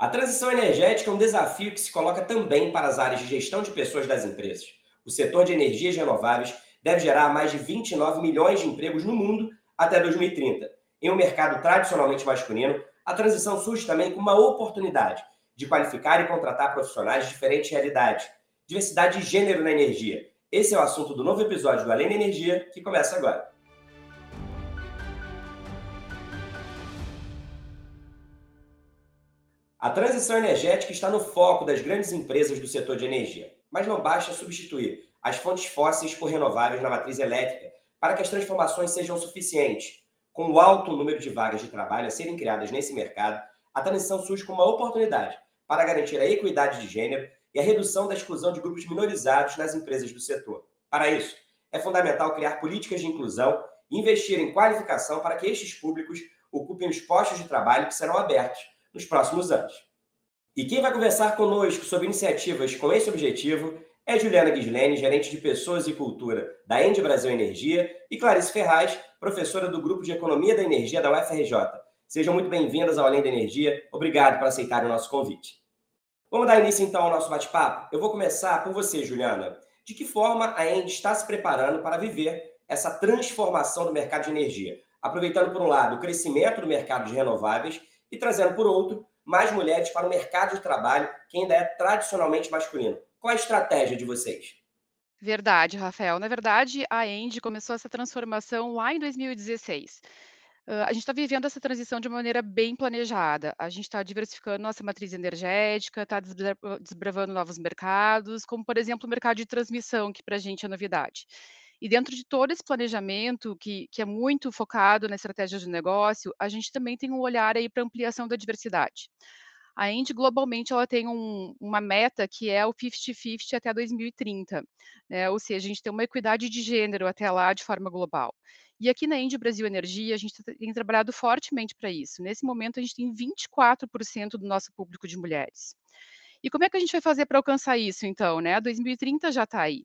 A transição energética é um desafio que se coloca também para as áreas de gestão de pessoas das empresas. O setor de energias renováveis deve gerar mais de 29 milhões de empregos no mundo até 2030. Em um mercado tradicionalmente masculino, a transição surge também com uma oportunidade de qualificar e contratar profissionais de diferentes realidades, diversidade de gênero na energia. Esse é o assunto do novo episódio do Além da Energia, que começa agora. A transição energética está no foco das grandes empresas do setor de energia, mas não basta substituir as fontes fósseis por renováveis na matriz elétrica para que as transformações sejam suficientes. Com o alto número de vagas de trabalho a serem criadas nesse mercado, a transição surge como uma oportunidade para garantir a equidade de gênero e a redução da exclusão de grupos minorizados nas empresas do setor. Para isso, é fundamental criar políticas de inclusão e investir em qualificação para que estes públicos ocupem os postos de trabalho que serão abertos nos próximos anos. E quem vai conversar conosco sobre iniciativas com esse objetivo é Juliana Gislene, gerente de Pessoas e Cultura da Ende Brasil Energia, e Clarice Ferraz, professora do Grupo de Economia da Energia da UFRJ. Sejam muito bem-vindas ao Além da Energia. Obrigado por aceitar o nosso convite. Vamos dar início então ao nosso bate-papo? Eu vou começar por você, Juliana. De que forma a Ende está se preparando para viver essa transformação do mercado de energia? Aproveitando, por um lado, o crescimento do mercado de renováveis e trazendo, por outro, mais mulheres para o mercado de trabalho que ainda é tradicionalmente masculino. Qual a estratégia de vocês? Verdade, Rafael. Na verdade, a Endy começou essa transformação lá em 2016. Uh, a gente está vivendo essa transição de uma maneira bem planejada. A gente está diversificando nossa matriz energética, está desbravando novos mercados, como, por exemplo, o mercado de transmissão, que para a gente é novidade. E dentro de todo esse planejamento, que, que é muito focado na estratégia de negócio, a gente também tem um olhar aí para ampliação da diversidade. A Indy, globalmente, ela tem um, uma meta que é o 50-50 até 2030, né? ou seja, a gente tem uma equidade de gênero até lá de forma global. E aqui na Indy Brasil Energia, a gente tem trabalhado fortemente para isso. Nesse momento, a gente tem 24% do nosso público de mulheres. E como é que a gente vai fazer para alcançar isso, então? Né? 2030 já está aí.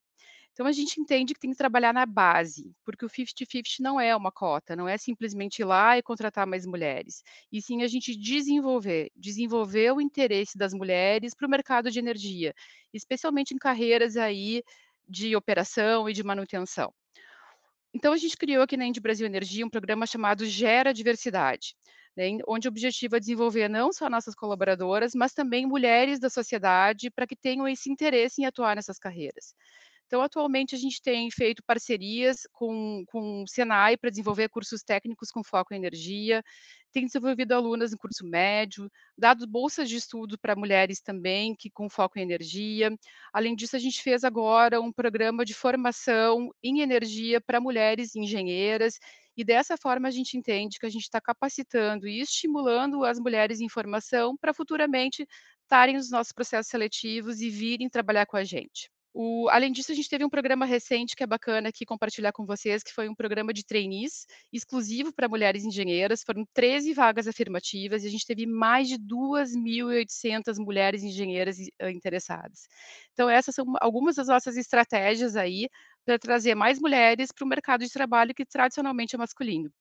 Então a gente entende que tem que trabalhar na base, porque o 50-50 não é uma cota, não é simplesmente ir lá e contratar mais mulheres, e sim a gente desenvolver, desenvolver o interesse das mulheres para o mercado de energia, especialmente em carreiras aí de operação e de manutenção. Então a gente criou aqui na Indy Brasil Energia um programa chamado Gera Diversidade, né, onde o objetivo é desenvolver não só nossas colaboradoras, mas também mulheres da sociedade para que tenham esse interesse em atuar nessas carreiras. Então, atualmente, a gente tem feito parcerias com, com o Senai para desenvolver cursos técnicos com foco em energia, tem desenvolvido alunas no curso médio, dado bolsas de estudo para mulheres também, que com foco em energia. Além disso, a gente fez agora um programa de formação em energia para mulheres engenheiras, e dessa forma a gente entende que a gente está capacitando e estimulando as mulheres em formação para futuramente estarem nos nossos processos seletivos e virem trabalhar com a gente. O, além disso, a gente teve um programa recente que é bacana aqui compartilhar com vocês, que foi um programa de trainees exclusivo para mulheres engenheiras. Foram 13 vagas afirmativas e a gente teve mais de 2.800 mulheres engenheiras uh, interessadas. Então, essas são algumas das nossas estratégias aí para trazer mais mulheres para o mercado de trabalho que tradicionalmente é masculino.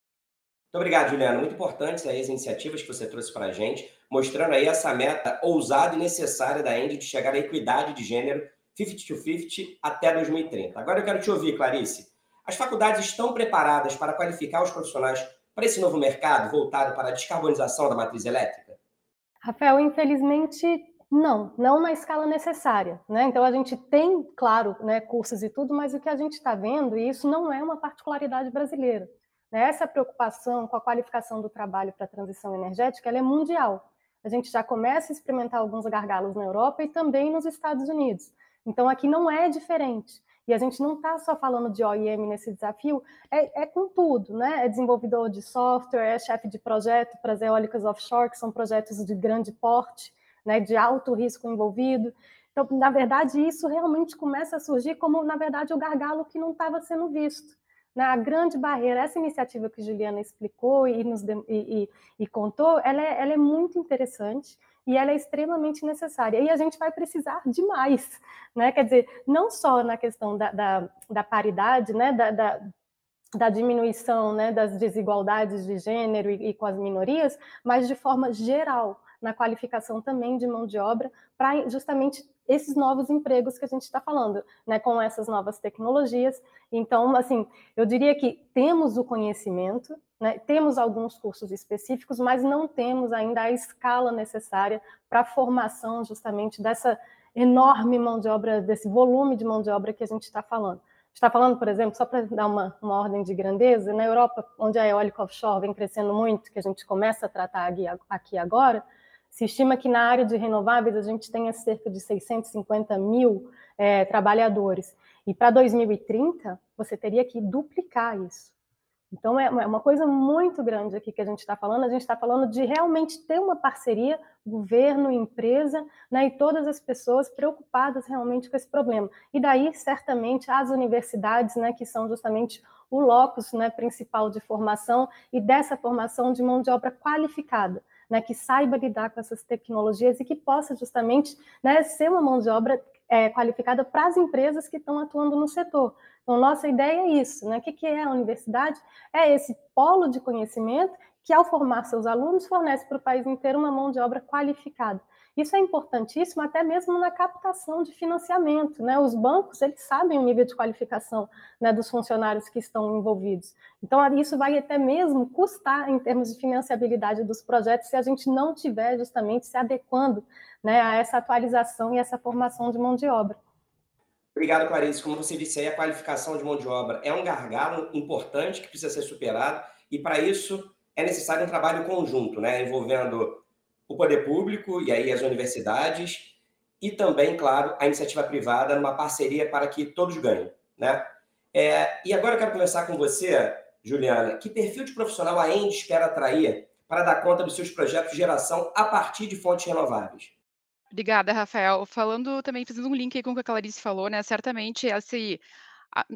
Muito obrigado, Juliana. Muito importantes aí as iniciativas que você trouxe para a gente, mostrando aí essa meta ousada e necessária da Endy de chegar à equidade de gênero 50-50 até 2030. Agora eu quero te ouvir, Clarice. As faculdades estão preparadas para qualificar os profissionais para esse novo mercado voltado para a descarbonização da matriz elétrica? Rafael, infelizmente não, não na escala necessária. Né? Então a gente tem, claro, né, cursos e tudo, mas o que a gente está vendo, e isso não é uma particularidade brasileira. Né? Essa preocupação com a qualificação do trabalho para a transição energética é mundial. A gente já começa a experimentar alguns gargalos na Europa e também nos Estados Unidos. Então, aqui não é diferente. E a gente não está só falando de OIM nesse desafio, é, é, com tudo, né? É desenvolvedor de software, é chefe de projeto para as eólicas offshore, que são projetos de grande porte, né, de alto risco envolvido. Então, na verdade, isso realmente começa a surgir como, na verdade, o gargalo que não estava sendo visto. Né? A grande barreira, essa iniciativa que Juliana explicou e, nos, e, e, e contou, ela é, ela é muito interessante e ela é extremamente necessária. E a gente vai precisar de mais, né? Quer dizer, não só na questão da, da, da paridade, né? Da, da, da, diminuição né? das desigualdades de gênero e, e com as minorias, mas de forma geral. na qualificação também de mão de obra para justamente esses novos empregos que a gente está falando, né, com essas novas tecnologias. Então, assim, eu diria que temos o conhecimento, né, temos alguns cursos específicos, mas não temos ainda a escala necessária para a formação justamente dessa enorme mão de obra, desse volume de mão de obra que a gente está falando. Está falando, por exemplo, só para dar uma, uma ordem de grandeza, na Europa, onde a eólica offshore vem crescendo muito, que a gente começa a tratar aqui agora, se estima que na área de renováveis a gente tenha cerca de 650 mil é, trabalhadores. E para 2030, você teria que duplicar isso. Então, é, é uma coisa muito grande aqui que a gente está falando. A gente está falando de realmente ter uma parceria, governo, empresa, né, e todas as pessoas preocupadas realmente com esse problema. E daí, certamente, as universidades, né, que são justamente o locus né, principal de formação e dessa formação de mão de obra qualificada né, que saiba lidar com essas tecnologias e que possa justamente né, ser uma mão de obra é, qualificada para as empresas que estão atuando no setor. Então, nossa ideia é isso, né? O que, que é a universidade? É esse polo de conhecimento que, ao formar seus alunos, fornece para o país inteiro uma mão de obra qualificada. Isso é importantíssimo até mesmo na captação de financiamento. Né? Os bancos eles sabem o nível de qualificação né, dos funcionários que estão envolvidos. Então, isso vai até mesmo custar em termos de financiabilidade dos projetos se a gente não tiver justamente se adequando né, a essa atualização e essa formação de mão de obra. Obrigado, Clarice. Como você disse aí, a qualificação de mão de obra é um gargalo importante que precisa ser superado, e para isso é necessário um trabalho conjunto, né, envolvendo o poder público e aí as universidades e também, claro, a iniciativa privada numa parceria para que todos ganhem, né? É, e agora eu quero conversar com você, Juliana, que perfil de profissional a Endes quer atrair para dar conta dos seus projetos de geração a partir de fontes renováveis? Obrigada, Rafael. Falando também, fazendo um link aí com o que a Clarice falou, né? Certamente esse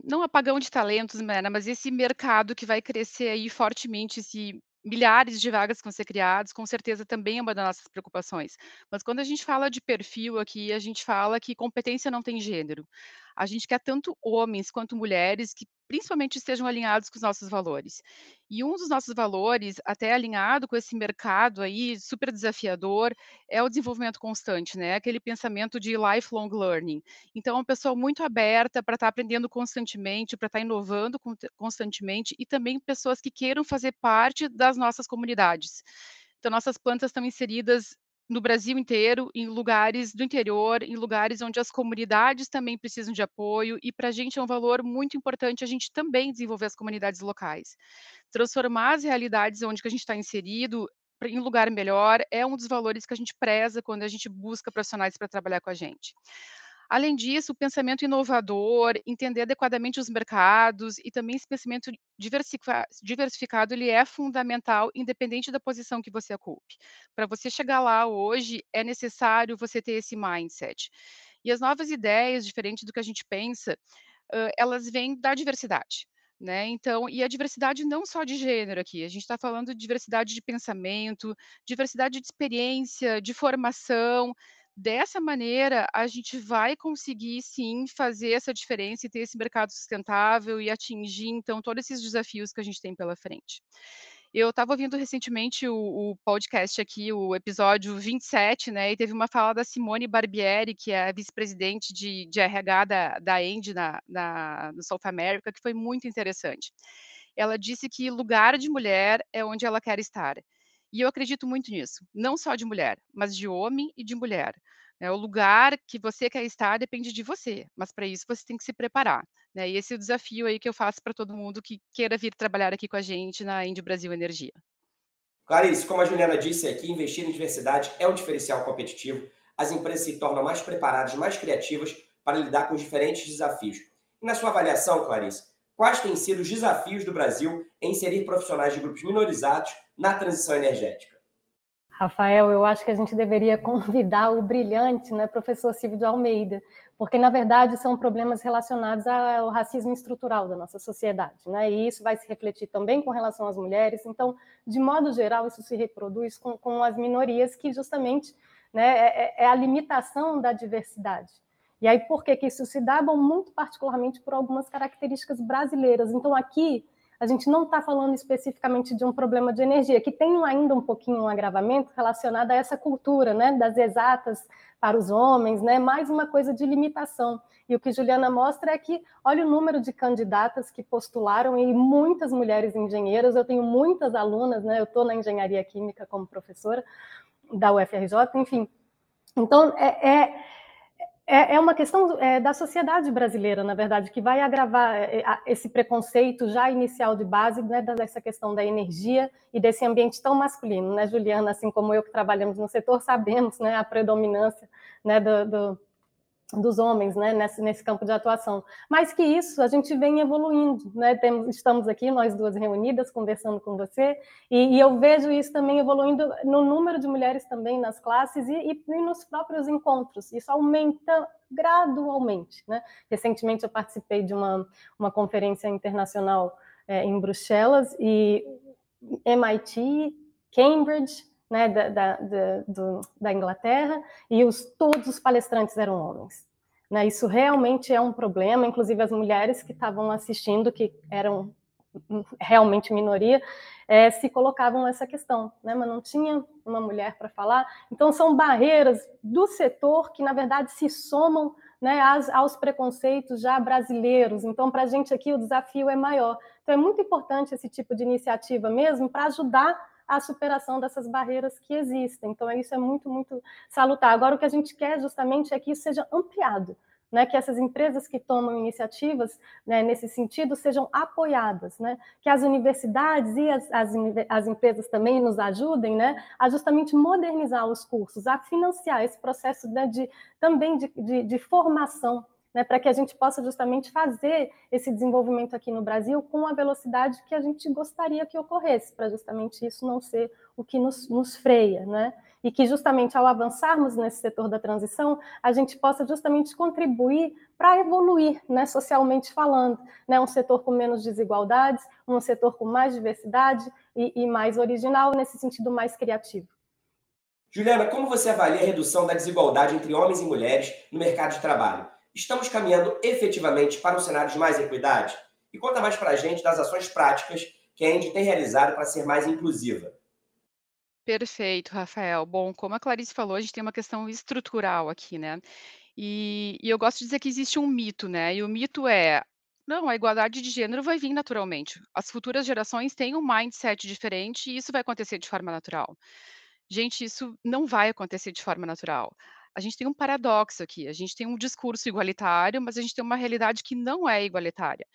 não apagão de talentos, né, mas esse mercado que vai crescer aí fortemente, esse milhares de vagas que vão ser criadas, com certeza também é uma das nossas preocupações. Mas quando a gente fala de perfil aqui, a gente fala que competência não tem gênero. A gente quer tanto homens quanto mulheres que principalmente estejam alinhados com os nossos valores. E um dos nossos valores, até alinhado com esse mercado aí super desafiador, é o desenvolvimento constante, né? Aquele pensamento de lifelong learning. Então, é uma pessoa muito aberta para estar tá aprendendo constantemente, para estar tá inovando constantemente e também pessoas que queiram fazer parte das nossas comunidades. Então, nossas plantas estão inseridas no Brasil inteiro, em lugares do interior, em lugares onde as comunidades também precisam de apoio, e para a gente é um valor muito importante a gente também desenvolver as comunidades locais. Transformar as realidades onde que a gente está inserido em lugar melhor é um dos valores que a gente preza quando a gente busca profissionais para trabalhar com a gente. Além disso, o pensamento inovador, entender adequadamente os mercados e também esse pensamento diversificado, ele é fundamental, independente da posição que você ocupe. Para você chegar lá hoje, é necessário você ter esse mindset. E as novas ideias, diferente do que a gente pensa, elas vêm da diversidade. Né? Então, e a diversidade não só de gênero aqui, a gente está falando de diversidade de pensamento, diversidade de experiência, de formação, Dessa maneira, a gente vai conseguir sim fazer essa diferença e ter esse mercado sustentável e atingir, então, todos esses desafios que a gente tem pela frente. Eu estava ouvindo recentemente o, o, podcast aqui, o episódio 27, né? E teve uma fala da Simone Barbieri, que é vice-presidente de, de, RH da, da na, na, no South America, que foi muito interessante. Ela disse que lugar de mulher é onde ela quer estar. E eu acredito muito nisso, não só de mulher, mas de homem e de mulher. Né? O lugar que você quer estar depende de você, mas para isso você tem que se preparar. Né? E esse é o desafio aí que eu faço para todo mundo que queira vir trabalhar aqui com a gente na Indy Brasil Energia. Clarice, como a Juliana disse aqui, investir em diversidade é um diferencial competitivo. As empresas se tornam mais preparadas, mais criativas para lidar com os diferentes desafios. E na sua avaliação, Clarice, quais têm sido os desafios do Brasil em inserir profissionais de grupos minorizados na transição energética? Rafael, eu acho que a gente deveria convidar o brilhante né, professor Silvio de Almeida, porque, na verdade, são problemas relacionados ao racismo estrutural da nossa sociedade, né? e isso vai se refletir também com relação às mulheres. Então, de modo geral, isso se reproduz com, com as minorias, que justamente né, é, é, é a limitação da diversidade. E aí, por que, que isso se dá? Bom, muito particularmente por algumas características brasileiras. Então, aqui, a gente não está falando especificamente de um problema de energia, que tem ainda um pouquinho um agravamento relacionado a essa cultura, né, das exatas para os homens, né, mais uma coisa de limitação. E o que Juliana mostra é que, olha o número de candidatas que postularam e muitas mulheres engenheiras, eu tenho muitas alunas, né, eu estou na engenharia química como professora da UFRJ, enfim. Então, é, é é, é uma questão é, da sociedade brasileira, na verdade, que vai agravar é, esse preconceito já inicial de base, né, dessa questão da energia e desse ambiente tão masculino, né, Juliana? Assim como eu que trabalhamos no setor, sabemos né, a predominância né, do, do dos homens né, nesse, nesse campo de atuação. Mas que isso a gente vem evoluindo, né? Temos, estamos aqui, nós duas reunidas, conversando com você, e, e, eu vejo isso também evoluindo no número de mulheres também nas classes e, e, e nos próprios encontros. Isso aumenta gradualmente. Né? Recentemente eu participei de uma, uma conferência internacional é, em Bruxelas e MIT, Cambridge, né, da, da, da, do, da Inglaterra, e os, todos os palestrantes eram homens. Né, isso realmente é um problema, inclusive as mulheres que estavam assistindo, que eram realmente minoria, é, se colocavam nessa questão, né, mas não tinha uma mulher para falar. Então, são barreiras do setor que, na verdade, se somam né, aos, aos, preconceitos já brasileiros. Então, para a gente aqui, o desafio é maior. Então, é muito importante esse tipo de iniciativa mesmo para ajudar a superação dessas barreiras que existem. Então, isso é muito, muito salutar. Agora, o que a gente quer justamente é que isso seja ampliado. Né, que essas empresas que tomam iniciativas né, nesse sentido sejam apoiadas, né, que as universidades e as, as, as, empresas também nos ajudem né, a justamente modernizar os cursos, a financiar esse processo né, de, também de, de, de formação né, para que a gente possa justamente fazer esse desenvolvimento aqui no Brasil com a velocidade que a gente gostaria que ocorresse, para justamente isso não ser o que nos, nos freia, né? E que justamente ao avançarmos nesse setor da transição, a gente possa justamente contribuir para evoluir, né, socialmente falando, né, um setor com menos desigualdades, um setor com mais diversidade e, e mais original, nesse sentido mais criativo. Juliana, como você avalia a redução da desigualdade entre homens e mulheres no mercado de trabalho? Estamos caminhando efetivamente para um cenário de mais equidade? E conta mais para a gente das ações práticas que a Andy tem realizado para ser mais inclusiva. Perfeito, Rafael. Bom, como a Clarice falou, a gente tem uma questão estrutural aqui, né? E, e eu gosto de dizer que existe um mito, né? E o mito é não, a igualdade de gênero vai vir naturalmente. As futuras gerações têm um mindset diferente e isso vai acontecer de forma natural. Gente, isso não vai acontecer de forma natural a gente tem um paradoxo aqui. A gente tem um discurso igualitário, mas a gente tem uma realidade que não é igualitária.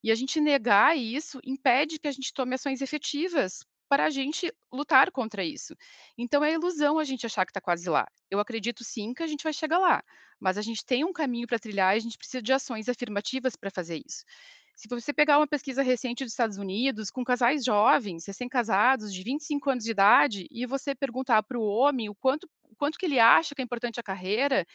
E a gente negar isso impede que a gente tome ações efetivas para a gente lutar contra isso. Então é ilusão a gente achar que está quase lá. Eu acredito sim que a gente vai chegar lá, mas a gente tem um caminho para trilhar e a gente precisa de ações afirmativas para fazer isso. Se você pegar uma pesquisa recente dos Estados Unidos com casais jovens, recém-casados, de 25 anos de idade, e você perguntar para o homem o quanto quanto que ele acha que é importante a carreira,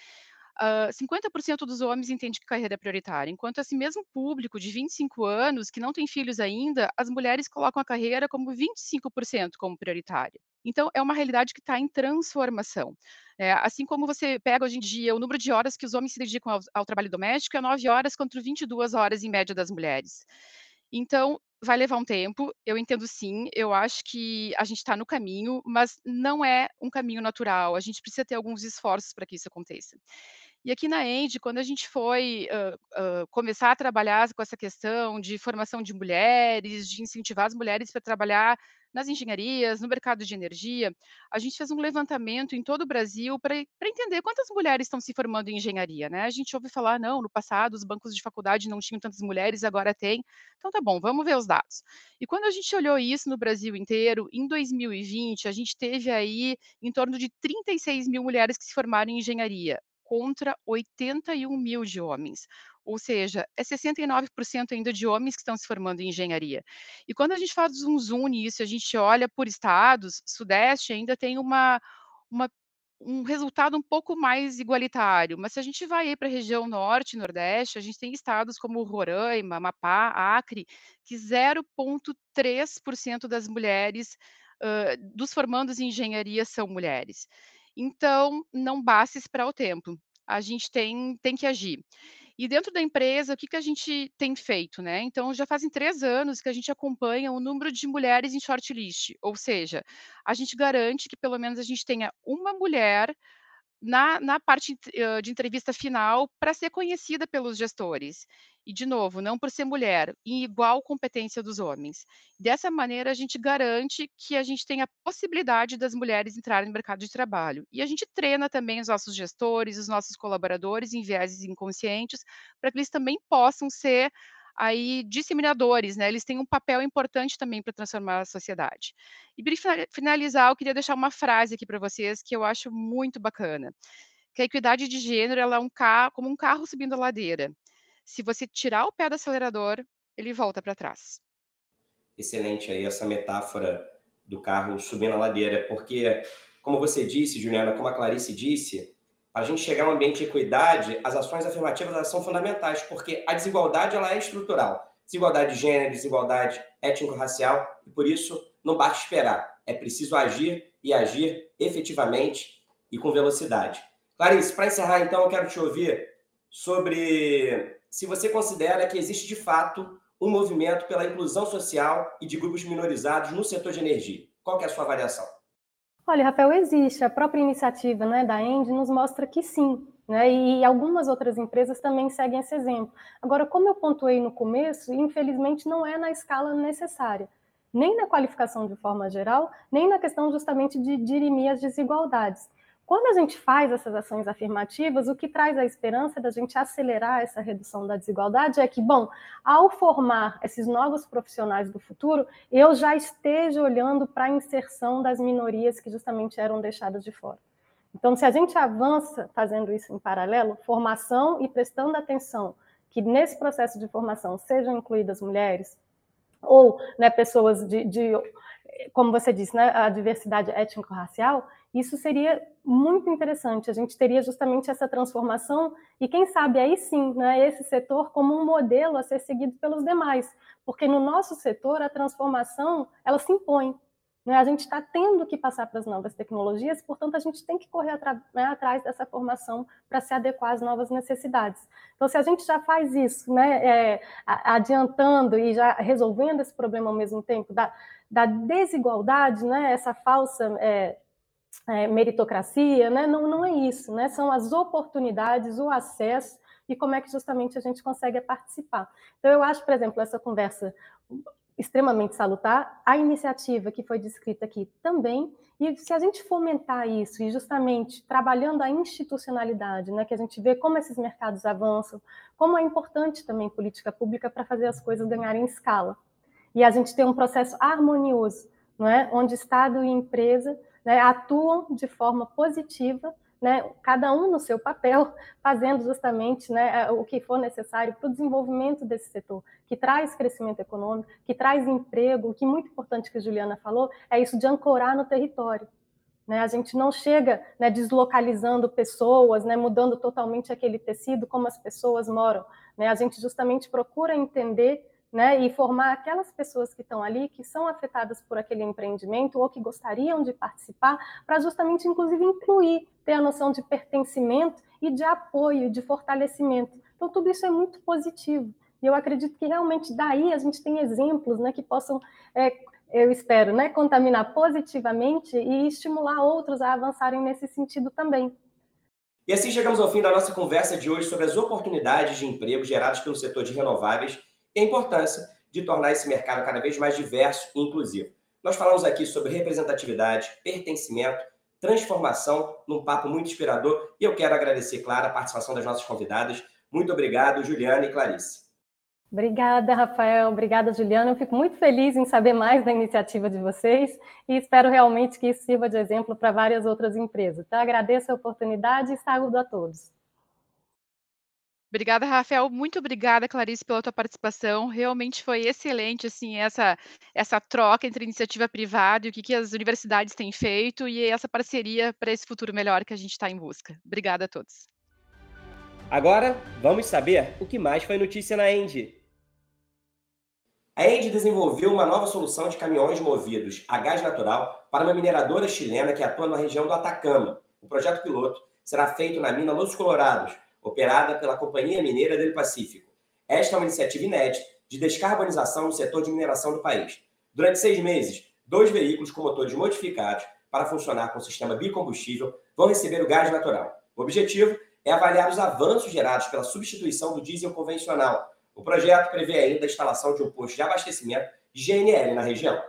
uh, 50% dos homens entende que carreira é prioritária, enquanto esse mesmo público de 25 anos, que não tem filhos ainda, as mulheres colocam a carreira como 25% como prioritária. Então, é uma realidade que está em transformação. É, assim como você pega hoje em dia o número de horas que os homens se dedicam ao, ao trabalho doméstico, é 9 horas contra 22 horas em média das mulheres. Então, vai levar um tempo, eu entendo sim, eu acho que a gente está no caminho, mas não é um caminho natural, a gente precisa ter alguns esforços para que isso aconteça. E aqui na END, quando a gente foi uh, uh, começar a trabalhar com essa questão de formação de mulheres, de incentivar as mulheres para trabalhar nas engenharias, no mercado de energia, a gente fez um levantamento em todo o Brasil para entender quantas mulheres estão se formando em engenharia, né? A gente ouve falar, não, no passado os bancos de faculdade não tinham tantas mulheres, agora tem. Então tá bom, vamos ver os dados. E quando a gente olhou isso no Brasil inteiro, em 2020, a gente teve aí em torno de 36 mil mulheres que se formaram em engenharia contra 81 mil de homens. Ou seja, é 69% ainda de homens que estão se formando em engenharia. E quando a gente faz um zoom nisso, a gente olha por estados, Sudeste ainda tem uma, uma um resultado um pouco mais igualitário, mas se a gente vai para a região norte e nordeste, a gente tem estados como Roraima, Amapá, Acre, que 0,3% das mulheres, uh, dos formandos em engenharia são mulheres. Então, não basta esperar o tempo, a gente tem, tem que agir. E dentro da empresa, o que, que a gente tem feito, né? Então, já fazem três anos que a gente acompanha o número de mulheres em shortlist, ou seja, a gente garante que pelo menos a gente tenha uma mulher na, na parte de entrevista final para ser conhecida pelos gestores. E, de novo, não por ser mulher, em igual competência dos homens. Dessa maneira, a gente garante que a gente tenha a possibilidade das mulheres entrarem no mercado de trabalho. E a gente treina também os nossos gestores, os nossos colaboradores em vieses inconscientes, para que eles também possam ser aí disseminadores, né? Eles têm um papel importante também para transformar a sociedade. E para finalizar, eu queria deixar uma frase aqui para vocês que eu acho muito bacana. Que a equidade de gênero ela é um carro, como um carro subindo a ladeira. Se você tirar o pé do acelerador, ele volta para trás. Excelente aí essa metáfora do carro subindo a ladeira, porque como você disse, Juliana, como a Clarice disse, a gente chegar a um ambiente de equidade, as ações afirmativas são fundamentais, porque a desigualdade ela é estrutural. Desigualdade de gênero, desigualdade étnico-racial, e por isso não basta esperar. É preciso agir e agir efetivamente e com velocidade. Clarice, para encerrar, então, eu quero te ouvir sobre se você considera que existe de fato um movimento pela inclusão social e de grupos minorizados no setor de energia. Qual é a sua avaliação? Olha, Rafael, existe. A própria iniciativa né, da End nos mostra que sim. Né, e algumas outras empresas também seguem esse exemplo. Agora, como eu pontuei no começo, infelizmente não é na escala necessária, nem na qualificação de forma geral, nem na questão justamente de dirimir as desigualdades. Quando a gente faz essas ações afirmativas, o que traz a esperança da gente acelerar essa redução da desigualdade é que, bom, ao formar esses novos profissionais do futuro, eu já esteja olhando para a inserção das minorias que justamente eram deixadas de fora. Então, se a gente avança fazendo isso em paralelo, formação e prestando atenção que nesse processo de formação sejam incluídas mulheres ou né, pessoas de, de, como você disse, né, a diversidade étnico-racial, isso seria muito interessante. A gente teria justamente essa transformação e, quem sabe, aí sim, né, esse setor como um modelo a ser seguido pelos demais, porque no nosso setor a transformação ela se impõe. Né? A gente está tendo que passar para as novas tecnologias, portanto, a gente tem que correr né, atrás dessa formação para se adequar às novas necessidades. Então, se a gente já faz isso, né, é, adiantando e já resolvendo esse problema ao mesmo tempo da, da desigualdade, né, essa falsa é, é, meritocracia, né? não, não é isso, né? são as oportunidades, o acesso e como é que justamente a gente consegue participar. Então, eu acho, por exemplo, essa conversa extremamente salutar, a iniciativa que foi descrita aqui também, e se a gente fomentar isso e justamente trabalhando a institucionalidade, né, que a gente vê como esses mercados avançam, como é importante também política pública para fazer as coisas ganharem escala. E a gente tem um processo harmonioso, não é? onde Estado e empresa né, atuam de forma positiva, né, cada um no seu papel, fazendo justamente né, o que for necessário para o desenvolvimento desse setor, que traz crescimento econômico, que traz emprego, o que é muito importante que a Juliana falou, é isso de ancorar no território. Né? A gente não chega né, deslocalizando pessoas, né, mudando totalmente aquele tecido como as pessoas moram. Né? A gente justamente procura entender né, e formar aquelas pessoas que estão ali, que são afetadas por aquele empreendimento ou que gostariam de participar, para justamente, inclusive, incluir, ter a noção de pertencimento e de apoio, de fortalecimento. Então, tudo isso é muito positivo. E eu acredito que realmente daí a gente tem exemplos né, que possam, é, eu espero, né, contaminar positivamente e estimular outros a avançarem nesse sentido também. E assim chegamos ao fim da nossa conversa de hoje sobre as oportunidades de emprego geradas pelo setor de renováveis e a importância de tornar esse mercado cada vez mais diverso e inclusivo. Nós falamos aqui sobre representatividade, pertencimento, transformação, num papo muito inspirador, e eu quero agradecer, claro, a participação das nossas convidadas. Muito obrigado, Juliana e Clarice. Obrigada, Rafael. Obrigada, Juliana. Eu fico muito feliz em saber mais da iniciativa de vocês e espero realmente que isso sirva de exemplo para várias outras empresas. Então, agradeço a oportunidade e saúdo a todos. Obrigada, Rafael. Muito obrigada, Clarice, pela tua participação. Realmente foi excelente, assim, essa, essa troca entre iniciativa privada e o que, que as universidades têm feito e essa parceria para esse futuro melhor que a gente está em busca. Obrigada a todos. Agora, vamos saber o que mais foi notícia na End. A End desenvolveu uma nova solução de caminhões movidos a gás natural para uma mineradora chilena que atua na região do Atacama. O projeto piloto será feito na mina Los Colorados, operada pela Companhia Mineira do Pacífico. Esta é uma iniciativa inédita de descarbonização no setor de mineração do país. Durante seis meses, dois veículos com motores modificados para funcionar com o sistema bicombustível vão receber o gás natural. O objetivo é avaliar os avanços gerados pela substituição do diesel convencional. O projeto prevê ainda a instalação de um posto de abastecimento de GNL na região.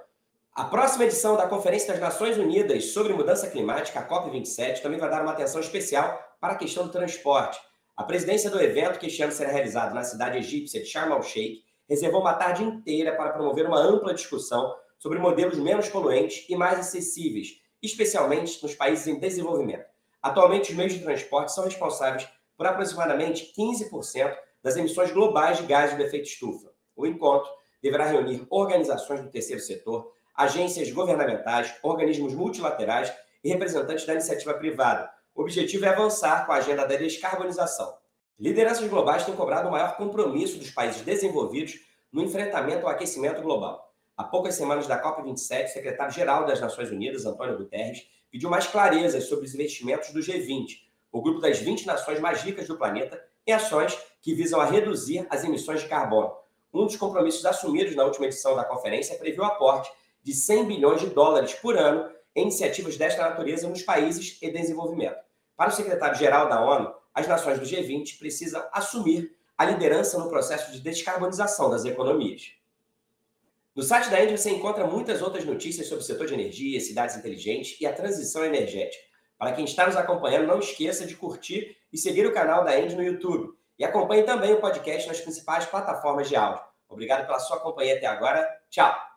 A próxima edição da Conferência das Nações Unidas sobre Mudança Climática, a COP27, também vai dar uma atenção especial para a questão do transporte. A presidência do evento, que este ano será realizado na cidade egípcia de Sharm el-Sheikh, reservou uma tarde inteira para promover uma ampla discussão sobre modelos menos poluentes e mais acessíveis, especialmente nos países em desenvolvimento. Atualmente, os meios de transporte são responsáveis por aproximadamente 15% das emissões globais de gases de efeito estufa. O encontro deverá reunir organizações do terceiro setor, agências governamentais, organismos multilaterais e representantes da iniciativa privada. O objetivo é avançar com a agenda da descarbonização. Lideranças globais têm cobrado o maior compromisso dos países desenvolvidos no enfrentamento ao aquecimento global. Há poucas semanas da COP27, o secretário-geral das Nações Unidas, Antônio Guterres, pediu mais clarezas sobre os investimentos do G20, o grupo das 20 nações mais ricas do planeta, em ações que visam a reduzir as emissões de carbono. Um dos compromissos assumidos na última edição da conferência previu o aporte de 100 bilhões de dólares por ano em iniciativas desta natureza nos países em desenvolvimento. Para o secretário-geral da ONU, as nações do G20 precisam assumir a liderança no processo de descarbonização das economias. No site da Engie você encontra muitas outras notícias sobre o setor de energia, cidades inteligentes e a transição energética. Para quem está nos acompanhando, não esqueça de curtir e seguir o canal da Engie no YouTube. E acompanhe também o podcast nas principais plataformas de áudio. Obrigado pela sua companhia até agora. Tchau!